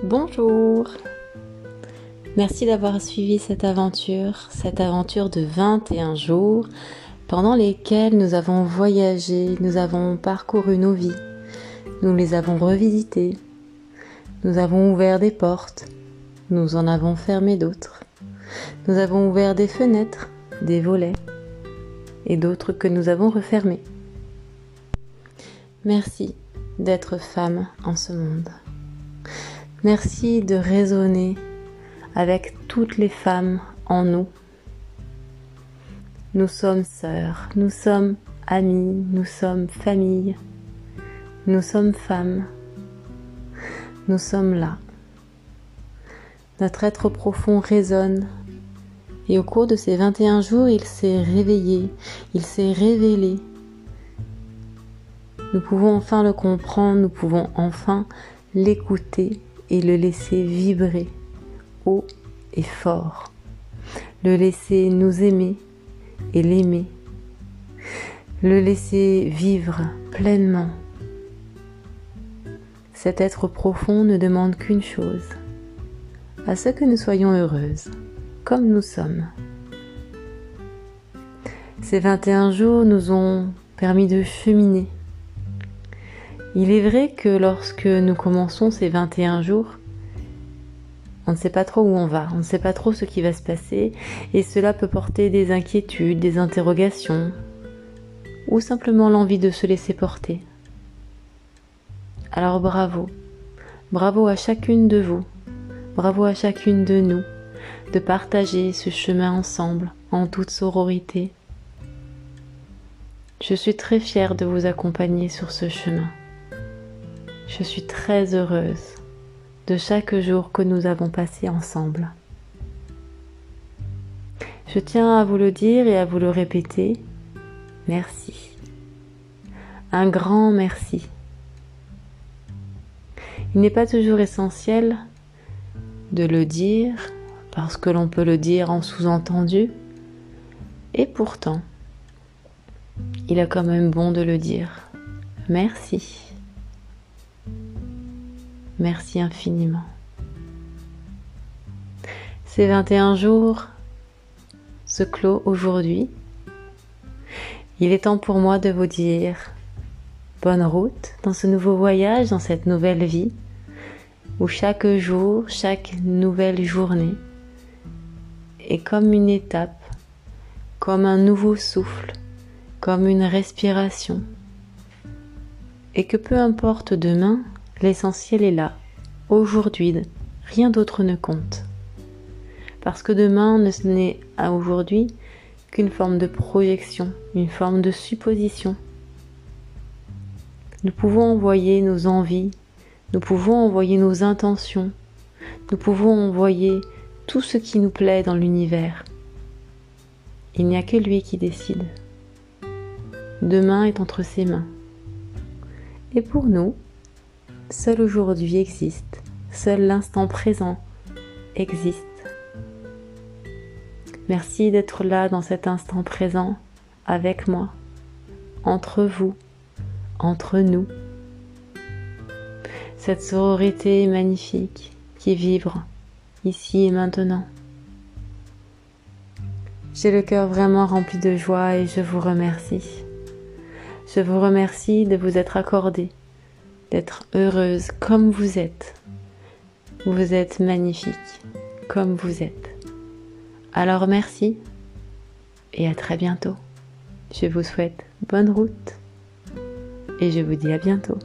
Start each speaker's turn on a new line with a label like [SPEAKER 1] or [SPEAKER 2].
[SPEAKER 1] Bonjour Merci d'avoir suivi cette aventure, cette aventure de 21 jours pendant lesquels nous avons voyagé, nous avons parcouru nos vies, nous les avons revisitées, nous avons ouvert des portes, nous en avons fermé d'autres, nous avons ouvert des fenêtres, des volets et d'autres que nous avons refermés. Merci d'être femme en ce monde. Merci de raisonner avec toutes les femmes en nous. Nous sommes sœurs, nous sommes amies, nous sommes famille, nous sommes femmes, nous sommes là. Notre être profond résonne et au cours de ces 21 jours, il s'est réveillé, il s'est révélé. Nous pouvons enfin le comprendre, nous pouvons enfin l'écouter et le laisser vibrer haut et fort. Le laisser nous aimer et l'aimer. Le laisser vivre pleinement. Cet être profond ne demande qu'une chose, à ce que nous soyons heureuses, comme nous sommes. Ces 21 jours nous ont permis de cheminer il est vrai que lorsque nous commençons ces 21 jours, on ne sait pas trop où on va, on ne sait pas trop ce qui va se passer, et cela peut porter des inquiétudes, des interrogations, ou simplement l'envie de se laisser porter. Alors bravo, bravo à chacune de vous, bravo à chacune de nous, de partager ce chemin ensemble, en toute sororité. Je suis très fière de vous accompagner sur ce chemin. Je suis très heureuse de chaque jour que nous avons passé ensemble. Je tiens à vous le dire et à vous le répéter. Merci. Un grand merci. Il n'est pas toujours essentiel de le dire parce que l'on peut le dire en sous-entendu. Et pourtant, il est quand même bon de le dire. Merci. Merci infiniment. Ces 21 jours se clôt aujourd'hui. Il est temps pour moi de vous dire bonne route dans ce nouveau voyage, dans cette nouvelle vie, où chaque jour, chaque nouvelle journée est comme une étape, comme un nouveau souffle, comme une respiration. Et que peu importe demain, L'essentiel est là, aujourd'hui, rien d'autre ne compte. Parce que demain ne n'est à aujourd'hui qu'une forme de projection, une forme de supposition. Nous pouvons envoyer nos envies, nous pouvons envoyer nos intentions, nous pouvons envoyer tout ce qui nous plaît dans l'univers. Il n'y a que lui qui décide. Demain est entre ses mains. Et pour nous, Seul aujourd'hui existe, seul l'instant présent existe. Merci d'être là dans cet instant présent avec moi, entre vous, entre nous. Cette sororité magnifique qui vibre ici et maintenant. J'ai le cœur vraiment rempli de joie et je vous remercie. Je vous remercie de vous être accordé d'être heureuse comme vous êtes. Vous êtes magnifique comme vous êtes. Alors merci et à très bientôt. Je vous souhaite bonne route et je vous dis à bientôt.